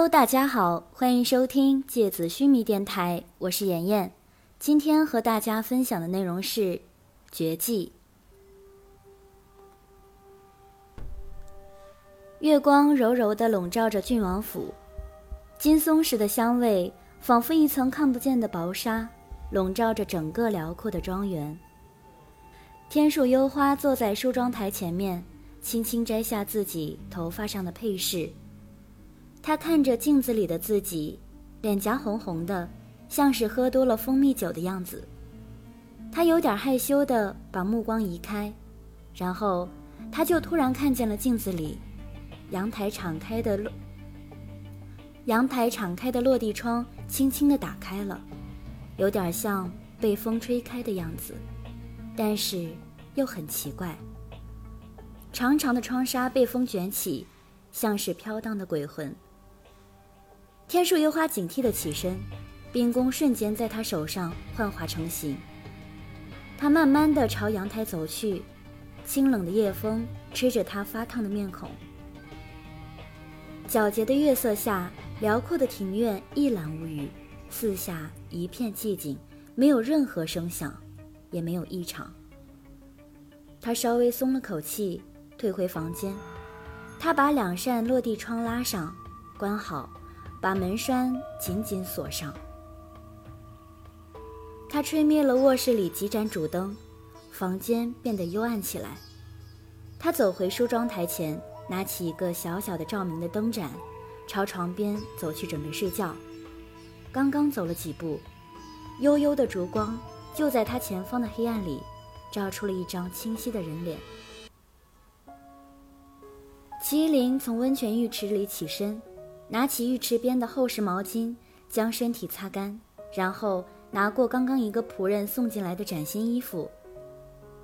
Hello，大家好，欢迎收听芥子须弥电台，我是妍妍。今天和大家分享的内容是《绝技》。月光柔柔的笼罩着郡王府，金松石的香味仿佛一层看不见的薄纱，笼罩着整个辽阔的庄园。天树幽花坐在梳妆台前面，轻轻摘下自己头发上的配饰。他看着镜子里的自己，脸颊红红的，像是喝多了蜂蜜酒的样子。他有点害羞的把目光移开，然后他就突然看见了镜子里，阳台敞开的落，阳台敞开的落地窗轻轻的打开了，有点像被风吹开的样子，但是又很奇怪。长长的窗纱被风卷起，像是飘荡的鬼魂。天树幽花警惕地起身，冰弓瞬间在他手上幻化成形。他慢慢地朝阳台走去，清冷的夜风吹着他发烫的面孔。皎洁的月色下，辽阔的庭院一览无余，四下一片寂静，没有任何声响，也没有异常。他稍微松了口气，退回房间。他把两扇落地窗拉上，关好。把门栓紧紧锁上。他吹灭了卧室里几盏主灯，房间变得幽暗起来。他走回梳妆台前，拿起一个小小的照明的灯盏，朝床边走去，准备睡觉。刚刚走了几步，幽幽的烛光就在他前方的黑暗里，照出了一张清晰的人脸。麒麟从温泉浴池里起身。拿起浴池边的厚实毛巾，将身体擦干，然后拿过刚刚一个仆人送进来的崭新衣服。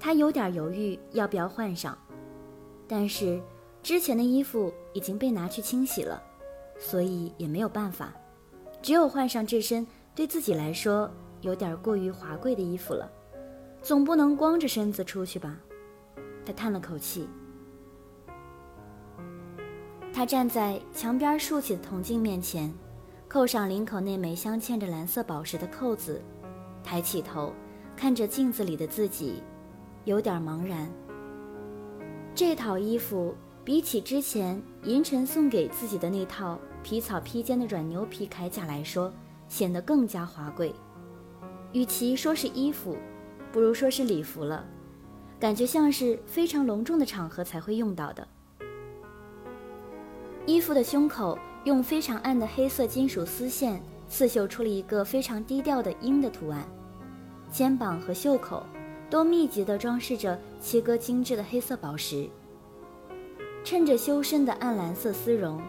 他有点犹豫要不要换上，但是之前的衣服已经被拿去清洗了，所以也没有办法，只有换上这身对自己来说有点过于华贵的衣服了。总不能光着身子出去吧？他叹了口气。他站在墙边竖起的铜镜面前，扣上领口那枚镶嵌着蓝色宝石的扣子，抬起头看着镜子里的自己，有点茫然。这套衣服比起之前银尘送给自己的那套皮草披肩的软牛皮铠甲来说，显得更加华贵。与其说是衣服，不如说是礼服了，感觉像是非常隆重的场合才会用到的。衣服的胸口用非常暗的黑色金属丝线刺绣出了一个非常低调的鹰的图案，肩膀和袖口都密集地装饰着切割精致的黑色宝石，衬着修身的暗蓝色丝绒，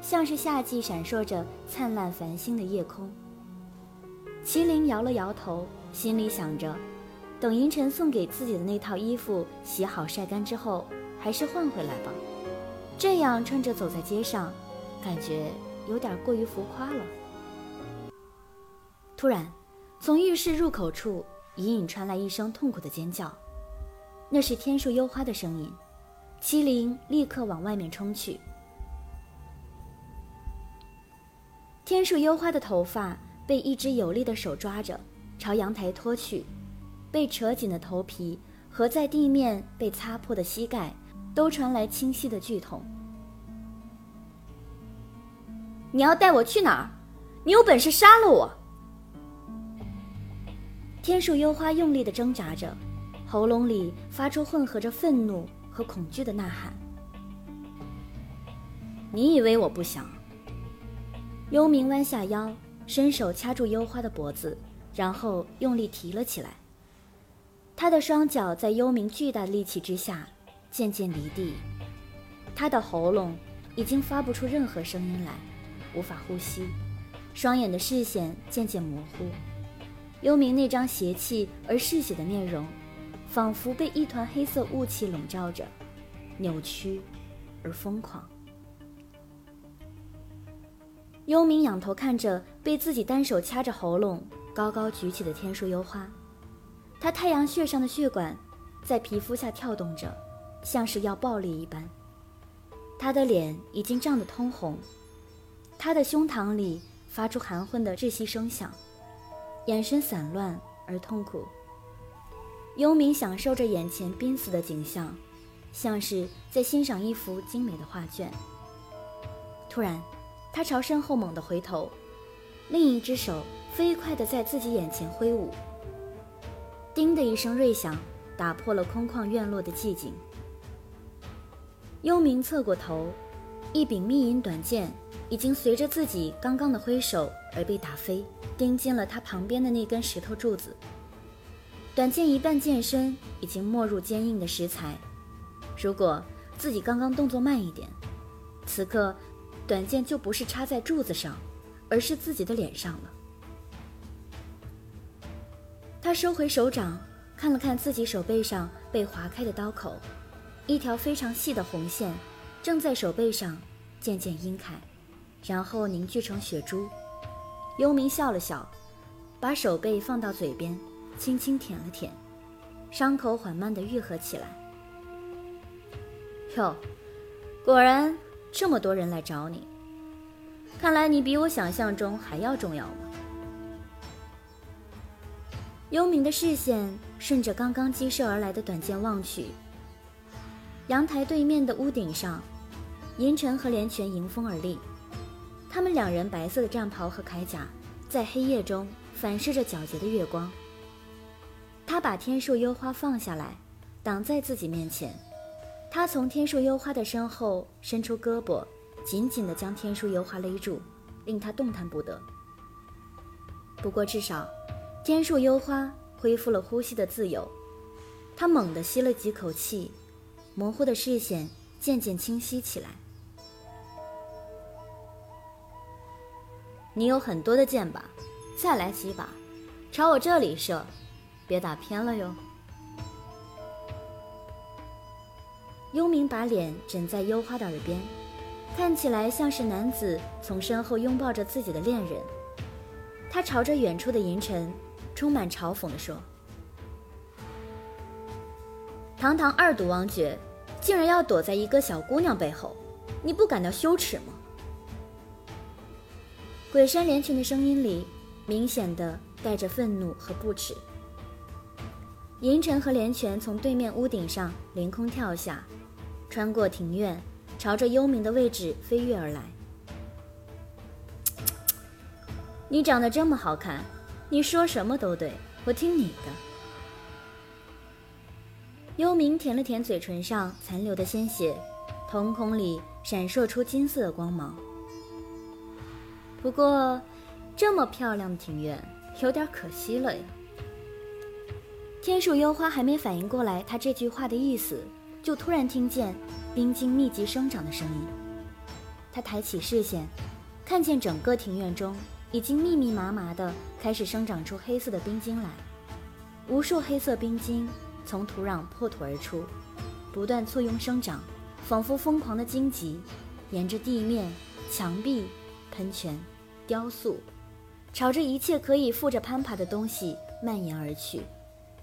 像是夏季闪烁着灿烂繁星的夜空。麒麟摇了摇头，心里想着，等银尘送给自己的那套衣服洗好晒干之后，还是换回来吧。这样穿着走在街上，感觉有点过于浮夸了。突然，从浴室入口处隐隐传来一声痛苦的尖叫，那是天树幽花的声音。麒麟立刻往外面冲去。天树幽花的头发被一只有力的手抓着，朝阳台拖去，被扯紧的头皮和在地面被擦破的膝盖。都传来清晰的剧痛。你要带我去哪儿？你有本事杀了我！天树幽花用力的挣扎着，喉咙里发出混合着愤怒和恐惧的呐喊。你以为我不想？幽冥弯下腰，伸手掐住幽花的脖子，然后用力提了起来。他的双脚在幽冥巨大的力气之下。渐渐离地，他的喉咙已经发不出任何声音来，无法呼吸，双眼的视线渐渐模糊。幽冥那张邪气而嗜血的面容，仿佛被一团黑色雾气笼罩着，扭曲而疯狂。幽冥仰头看着被自己单手掐着喉咙、高高举起的天树幽花，他太阳穴上的血管在皮肤下跳动着。像是要暴力一般，他的脸已经涨得通红，他的胸膛里发出含混的窒息声响，眼神散乱而痛苦。幽冥享受着眼前濒死的景象，像是在欣赏一幅精美的画卷。突然，他朝身后猛地回头，另一只手飞快地在自己眼前挥舞。叮的一声锐响，打破了空旷院落的寂静。幽冥侧过头，一柄密银短剑已经随着自己刚刚的挥手而被打飞，钉进了他旁边的那根石头柱子。短剑一半剑身已经没入坚硬的石材，如果自己刚刚动作慢一点，此刻短剑就不是插在柱子上，而是自己的脸上了。他收回手掌，看了看自己手背上被划开的刀口，一条非常细的红线正在手背上渐渐晕开，然后凝聚成血珠。幽冥笑了笑，把手背放到嘴边，轻轻舔了舔，伤口缓慢地愈合起来。哟，果然这么多人来找你，看来你比我想象中还要重要嘛。幽冥的视线顺着刚刚击射而来的短剑望去，阳台对面的屋顶上，银尘和连泉迎风而立，他们两人白色的战袍和铠甲在黑夜中反射着皎洁的月光。他把天树幽花放下来，挡在自己面前，他从天树幽花的身后伸出胳膊，紧紧地将天树幽花勒住，令他动弹不得。不过至少。天树幽花恢复了呼吸的自由，他猛地吸了几口气，模糊的视线渐渐清晰起来。你有很多的箭吧？再来几把，朝我这里射，别打偏了哟。幽冥把脸枕在幽花的耳边，看起来像是男子从身后拥抱着自己的恋人。他朝着远处的银尘。充满嘲讽地说：“堂堂二毒王爵，竟然要躲在一个小姑娘背后，你不感到羞耻吗？”鬼山连群的声音里，明显的带着愤怒和不耻。银尘和连泉从对面屋顶上凌空跳下，穿过庭院，朝着幽冥的位置飞跃而来。你长得这么好看。你说什么都对，我听你的。幽冥舔了舔嘴唇上残留的鲜血，瞳孔里闪烁出金色的光芒。不过，这么漂亮的庭院，有点可惜了呀。天树幽花还没反应过来他这句话的意思，就突然听见冰晶密集生长的声音。他抬起视线，看见整个庭院中。已经密密麻麻的开始生长出黑色的冰晶来，无数黑色冰晶从土壤破土而出，不断簇拥生长，仿佛疯狂的荆棘，沿着地面、墙壁、喷泉、雕塑，朝着一切可以附着攀爬的东西蔓延而去，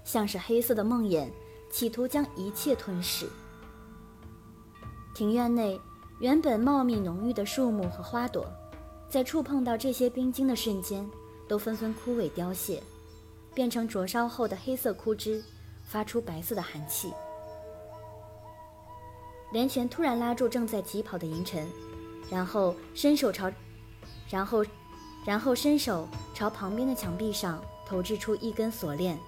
像是黑色的梦魇，企图将一切吞噬。庭院内原本茂密浓郁的树木和花朵。在触碰到这些冰晶的瞬间，都纷纷枯萎凋谢，变成灼烧后的黑色枯枝，发出白色的寒气。连泉突然拉住正在疾跑的银尘，然后伸手朝，然后，然后伸手朝旁边的墙壁上投掷出一根锁链，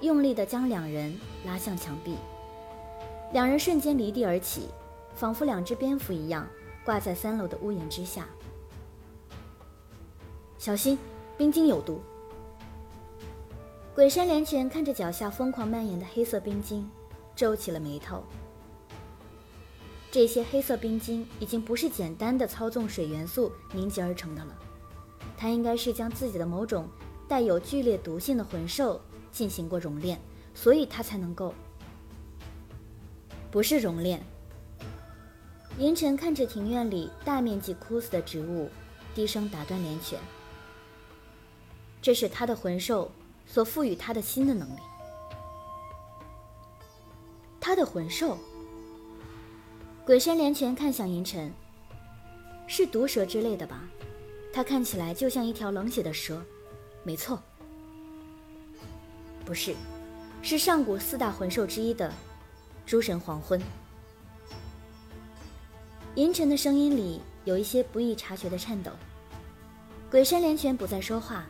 用力地将两人拉向墙壁。两人瞬间离地而起，仿佛两只蝙蝠一样，挂在三楼的屋檐之下。小心，冰晶有毒。鬼山连泉看着脚下疯狂蔓延的黑色冰晶，皱起了眉头。这些黑色冰晶已经不是简单的操纵水元素凝结而成的了，它应该是将自己的某种带有剧烈毒性的魂兽进行过熔炼，所以它才能够。不是熔炼。银尘看着庭院里大面积枯死的植物，低声打断连泉。这是他的魂兽所赋予他的新的能力。他的魂兽。鬼山连泉看向银尘，是毒蛇之类的吧？它看起来就像一条冷血的蛇。没错，不是，是上古四大魂兽之一的诸神黄昏。银尘的声音里有一些不易察觉的颤抖。鬼山连泉不再说话，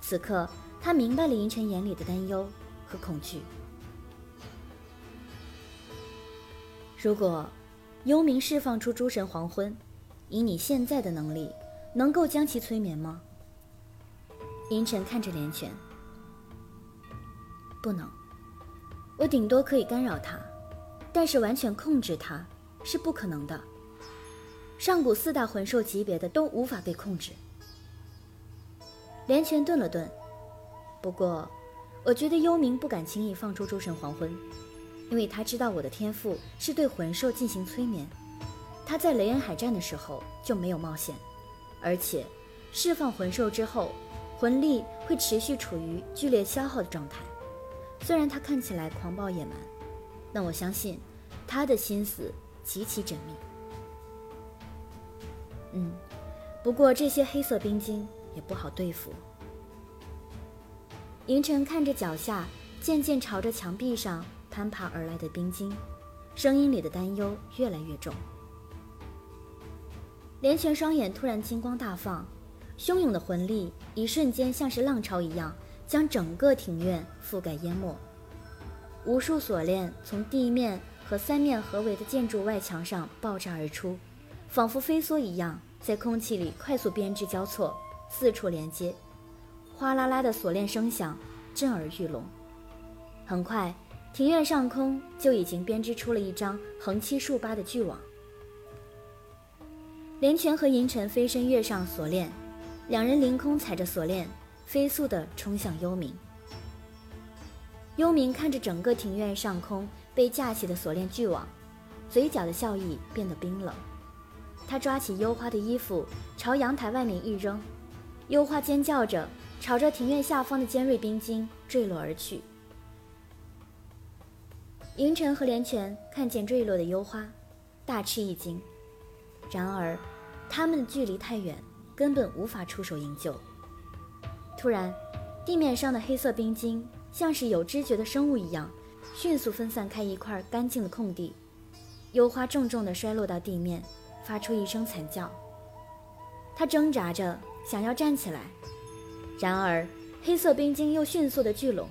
此刻他明白了银尘眼里的担忧和恐惧。如果幽冥释放出诸神黄昏，以你现在的能力，能够将其催眠吗？银尘看着连泉，不能。我顶多可以干扰他，但是完全控制他是不可能的。上古四大魂兽级别的都无法被控制。连泉顿了顿，不过，我觉得幽冥不敢轻易放出诸神黄昏，因为他知道我的天赋是对魂兽进行催眠。他在雷恩海战的时候就没有冒险，而且释放魂兽之后，魂力会持续处于剧烈消耗的状态。虽然他看起来狂暴野蛮，但我相信他的心思极其缜密。嗯，不过这些黑色冰晶。也不好对付。银尘看着脚下渐渐朝着墙壁上攀爬而来的冰晶，声音里的担忧越来越重。连泉双眼突然金光大放，汹涌的魂力一瞬间像是浪潮一样，将整个庭院覆盖淹没。无数锁链从地面和三面合围的建筑外墙上爆炸而出，仿佛飞梭一样，在空气里快速编织交错。四处连接，哗啦啦的锁链声响震耳欲聋。很快，庭院上空就已经编织出了一张横七竖八的巨网。连泉和银尘飞身跃上锁链，两人凌空踩着锁链，飞速地冲向幽冥。幽冥看着整个庭院上空被架起的锁链巨网，嘴角的笑意变得冰冷。他抓起幽花的衣服，朝阳台外面一扔。幽花尖叫着，朝着庭院下方的尖锐冰晶坠落而去。银尘和连泉看见坠落的幽花，大吃一惊。然而，他们的距离太远，根本无法出手营救。突然，地面上的黑色冰晶像是有知觉的生物一样，迅速分散开一块干净的空地。幽花重重地摔落到地面，发出一声惨叫。他挣扎着。想要站起来，然而黑色冰晶又迅速的聚拢，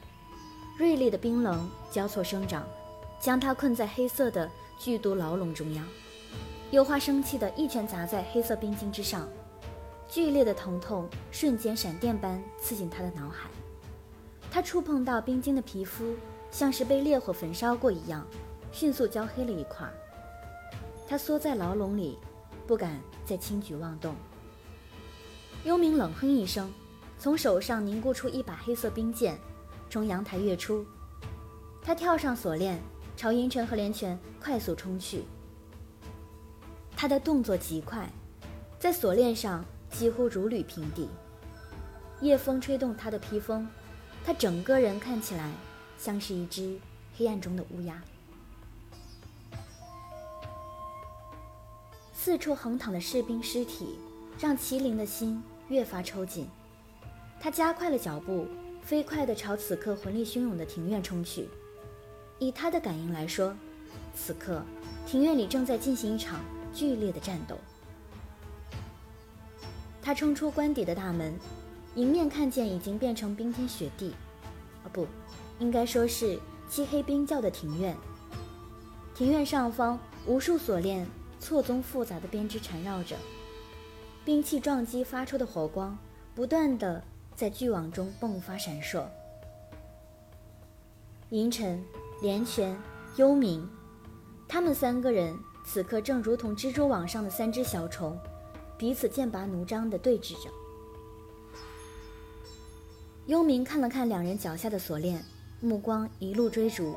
锐利的冰棱交错生长，将他困在黑色的剧毒牢笼中央。幽花生气的一拳砸在黑色冰晶之上，剧烈的疼痛瞬间闪电般刺进他的脑海。他触碰到冰晶的皮肤，像是被烈火焚烧过一样，迅速焦黑了一块。他缩在牢笼里，不敢再轻举妄动。幽冥冷哼一声，从手上凝固出一把黑色冰剑，从阳台跃出。他跳上锁链，朝银尘和连泉快速冲去。他的动作极快，在锁链上几乎如履平地。夜风吹动他的披风，他整个人看起来像是一只黑暗中的乌鸦。四处横躺的士兵尸体，让麒麟的心。越发抽紧，他加快了脚步，飞快地朝此刻魂力汹涌的庭院冲去。以他的感应来说，此刻庭院里正在进行一场剧烈的战斗。他冲出官邸的大门，迎面看见已经变成冰天雪地，哦不，应该说是漆黑冰窖的庭院。庭院上方，无数锁链错综复杂的编织缠绕着。兵器撞击发出的火光，不断的在巨网中迸发闪烁。银尘、连泉、幽冥，他们三个人此刻正如同蜘蛛网上的三只小虫，彼此剑拔弩张的对峙着。幽冥看了看两人脚下的锁链，目光一路追逐，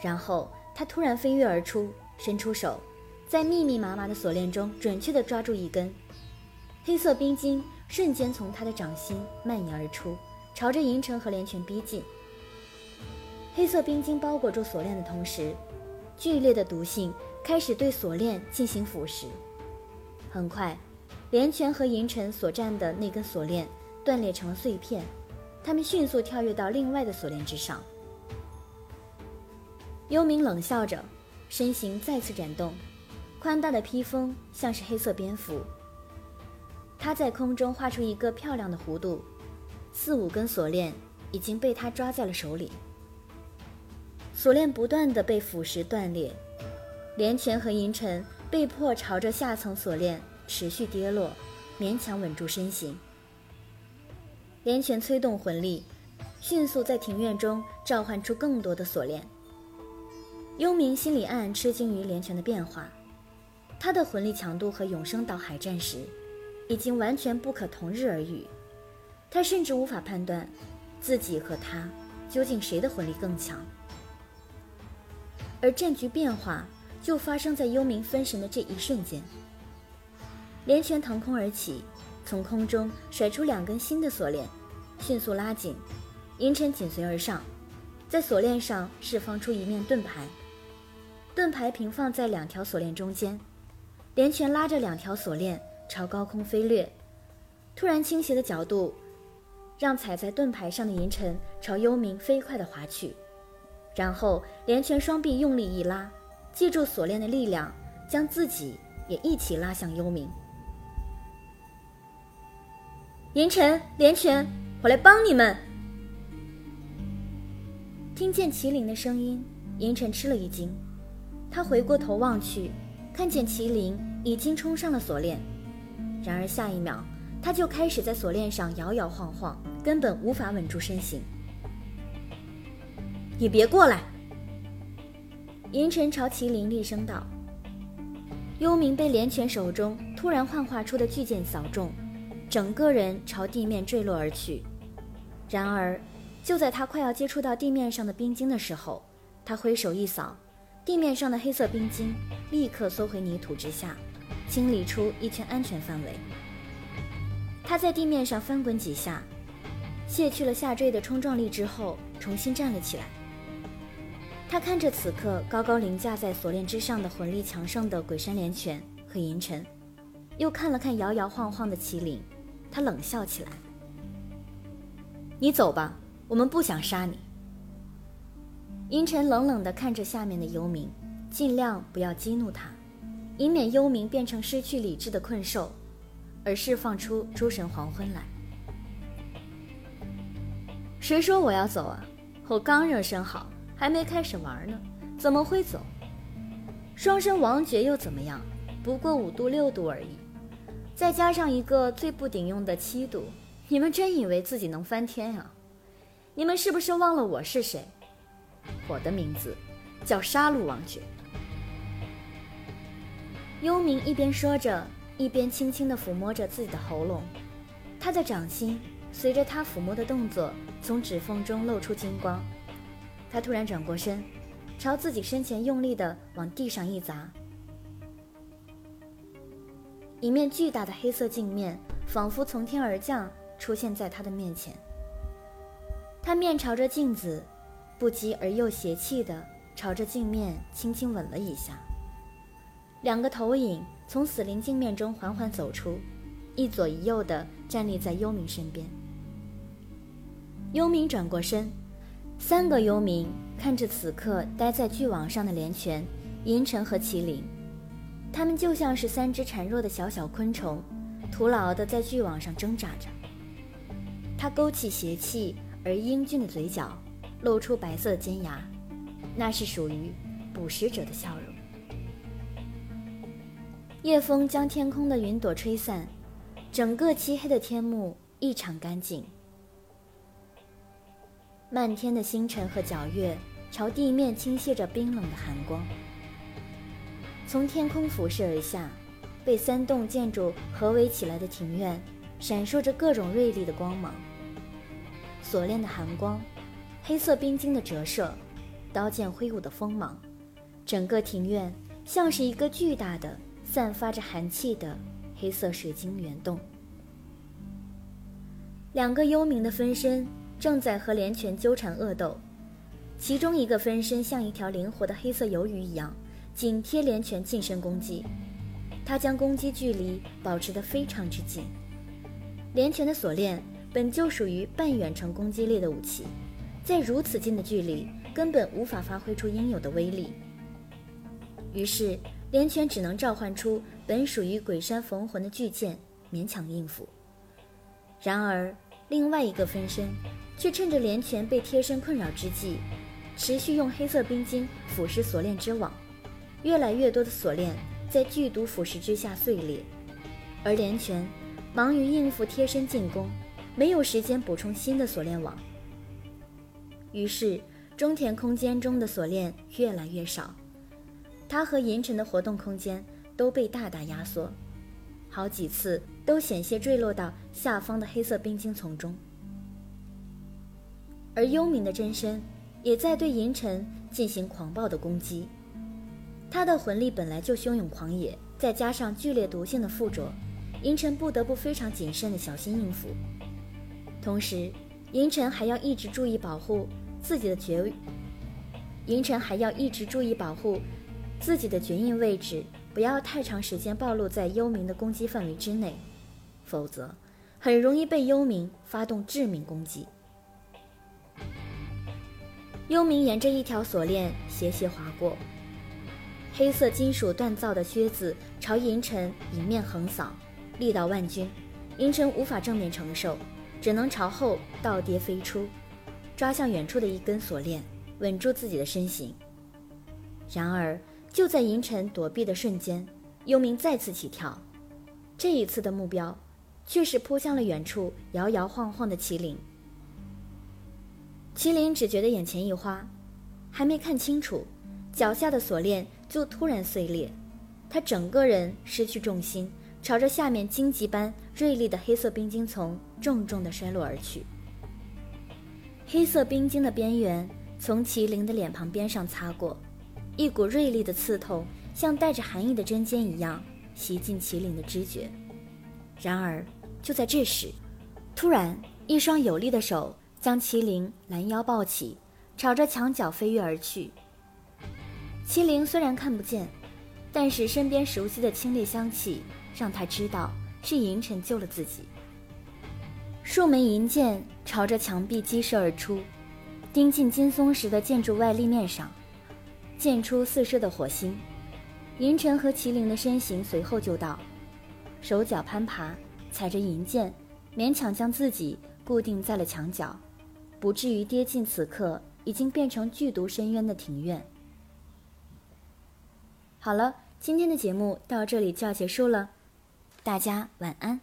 然后他突然飞跃而出，伸出手，在密密麻麻的锁链中准确的抓住一根。黑色冰晶瞬间从他的掌心蔓延而出，朝着银尘和连泉逼近。黑色冰晶包裹住锁链的同时，剧烈的毒性开始对锁链进行腐蚀。很快，连泉和银尘所占的那根锁链断裂成了碎片，他们迅速跳跃到另外的锁链之上。幽冥冷笑着，身形再次展动，宽大的披风像是黑色蝙蝠。他在空中画出一个漂亮的弧度，四五根锁链已经被他抓在了手里。锁链不断的被腐蚀断裂，连泉和银尘被迫朝着下层锁链持续跌落，勉强稳住身形。连泉催动魂力，迅速在庭院中召唤出更多的锁链。幽冥心里暗暗吃惊于连泉的变化，他的魂力强度和永生岛海战时已经完全不可同日而语，他甚至无法判断自己和他究竟谁的魂力更强。而战局变化就发生在幽冥分神的这一瞬间，连泉腾空而起，从空中甩出两根新的锁链，迅速拉紧，银尘紧随而上，在锁链上释放出一面盾牌。盾牌平放在两条锁链中间，连泉拉着两条锁链朝高空飞掠，突然倾斜的角度，让踩在盾牌上的银尘朝幽冥飞快地滑去。然后连泉双臂用力一拉，借助锁链的力量，将自己也一起拉向幽冥。银尘、连泉，我来帮你们！听见麒麟的声音，银尘吃了一惊。他回过头望去，看见麒麟已经冲上了锁链，然而下一秒，他就开始在锁链上摇摇晃晃，根本无法稳住身形。你别过来！银尘朝麒麟厉声道。幽冥被连泉手中突然幻化出的巨剑扫中，整个人朝地面坠落而去。然而，就在他快要接触到地面上的冰晶的时候，他挥手一扫。地面上的黑色冰晶立刻缩回泥土之下，清理出一圈安全范围。他在地面上翻滚几下，卸去了下坠的冲撞力之后，重新站了起来。他看着此刻高高凌驾在锁链之上的魂力强盛的鬼山连泉和银尘，又看了看摇摇晃晃的麒麟，他冷笑起来：“你走吧，我们不想杀你。”银尘冷冷地看着下面的幽冥，尽量不要激怒他，以免幽冥变成失去理智的困兽，而释放出诸神黄昏来。谁说我要走啊？我刚热身好，还没开始玩呢，怎么会走？双生王爵又怎么样？不过五度六度而已，再加上一个最不顶用的七度，你们真以为自己能翻天啊？你们是不是忘了我是谁？我的名字叫杀戮王爵。幽冥一边说着，一边轻轻地抚摸着自己的喉咙。他的掌心随着他抚摸的动作，从指缝中露出金光。他突然转过身，朝自己身前用力地往地上一砸，一面巨大的黑色镜面仿佛从天而降，出现在他的面前。他面朝着镜子。不羁而又邪气地朝着镜面轻轻吻了一下。两个投影从死灵镜面中缓缓走出，一左一右地站立在幽冥身边。幽冥转过身，三个幽冥看着此刻待在巨网上的连泉、银尘和麒麟，他们就像是三只孱弱的小小昆虫，徒劳地在巨网上挣扎着。他勾起邪气而英俊的嘴角。露出白色的尖牙，那是属于捕食者的笑容。夜风将天空的云朵吹散，整个漆黑的天幕异常干净。漫天的星辰和皎月朝地面倾泻着冰冷的寒光，从天空俯视而下，被三栋建筑合围起来的庭院闪烁着各种锐利的光芒，锁链的寒光。黑色冰晶的折射，刀剑挥舞的锋芒，整个庭院像是一个巨大的、散发着寒气的黑色水晶圆洞。两个幽冥的分身正在和连泉纠缠恶斗，其中一个分身像一条灵活的黑色鱿鱼一样，紧贴连泉近身攻击。他将攻击距离保持得非常之近。连拳的锁链本就属于半远程攻击力的武器，在如此近的距离，根本无法发挥出应有的威力。于是，连泉只能召唤出本属于鬼山逢魂的巨剑，勉强应付。然而，另外一个分身却趁着连泉被贴身困扰之际，持续用黑色冰晶腐蚀锁链之网，越来越多的锁链在剧毒腐蚀之下碎裂，而连泉。忙于应付贴身进攻，没有时间补充新的锁链网。于是，中田空间中的锁链越来越少，他和银尘的活动空间都被大大压缩，好几次都险些坠落到下方的黑色冰晶丛中。而幽冥的真身也在对银尘进行狂暴的攻击，他的魂力本来就汹涌狂野，再加上剧烈毒性的附着。银尘不得不非常谨慎的小心应付，同时，银尘还要一直注意保护自己的绝，银尘还要一直注意保护自己的绝印位置，不要太长时间暴露在幽冥的攻击范围之内，否则很容易被幽冥发动致命攻击。幽冥沿着一条锁链斜斜划过，黑色金属锻造的靴子朝银尘迎面横扫。力道万钧，银尘无法正面承受，只能朝后倒跌飞出，抓向远处的一根锁链，稳住自己的身形。然而，就在银尘躲避的瞬间，幽冥再次起跳，这一次的目标却是扑向了远处摇摇晃晃的麒麟。麒麟只觉得眼前一花，还没看清楚，脚下的锁链就突然碎裂，他整个人失去重心。朝着下面荆棘般锐利的黑色冰晶丛重重地摔落而去。黑色冰晶的边缘从麒麟的脸庞边上擦过，一股锐利的刺痛像带着寒意的针尖一样袭进麒麟的知觉。然而，就在这时，突然一双有力的手将麒麟拦腰抱起，朝着墙角飞跃而去。麒麟虽然看不见，但是身边熟悉的清冽香气。让他知道是银尘救了自己。数枚银箭朝着墙壁激射而出，钉进金松石的建筑外立面上，溅出四射的火星。银尘和麒麟的身形随后就到，手脚攀爬，踩着银箭，勉强将自己固定在了墙角，不至于跌进此刻已经变成剧毒深渊的庭院。好了，今天的节目到这里就要结束了。大家晚安。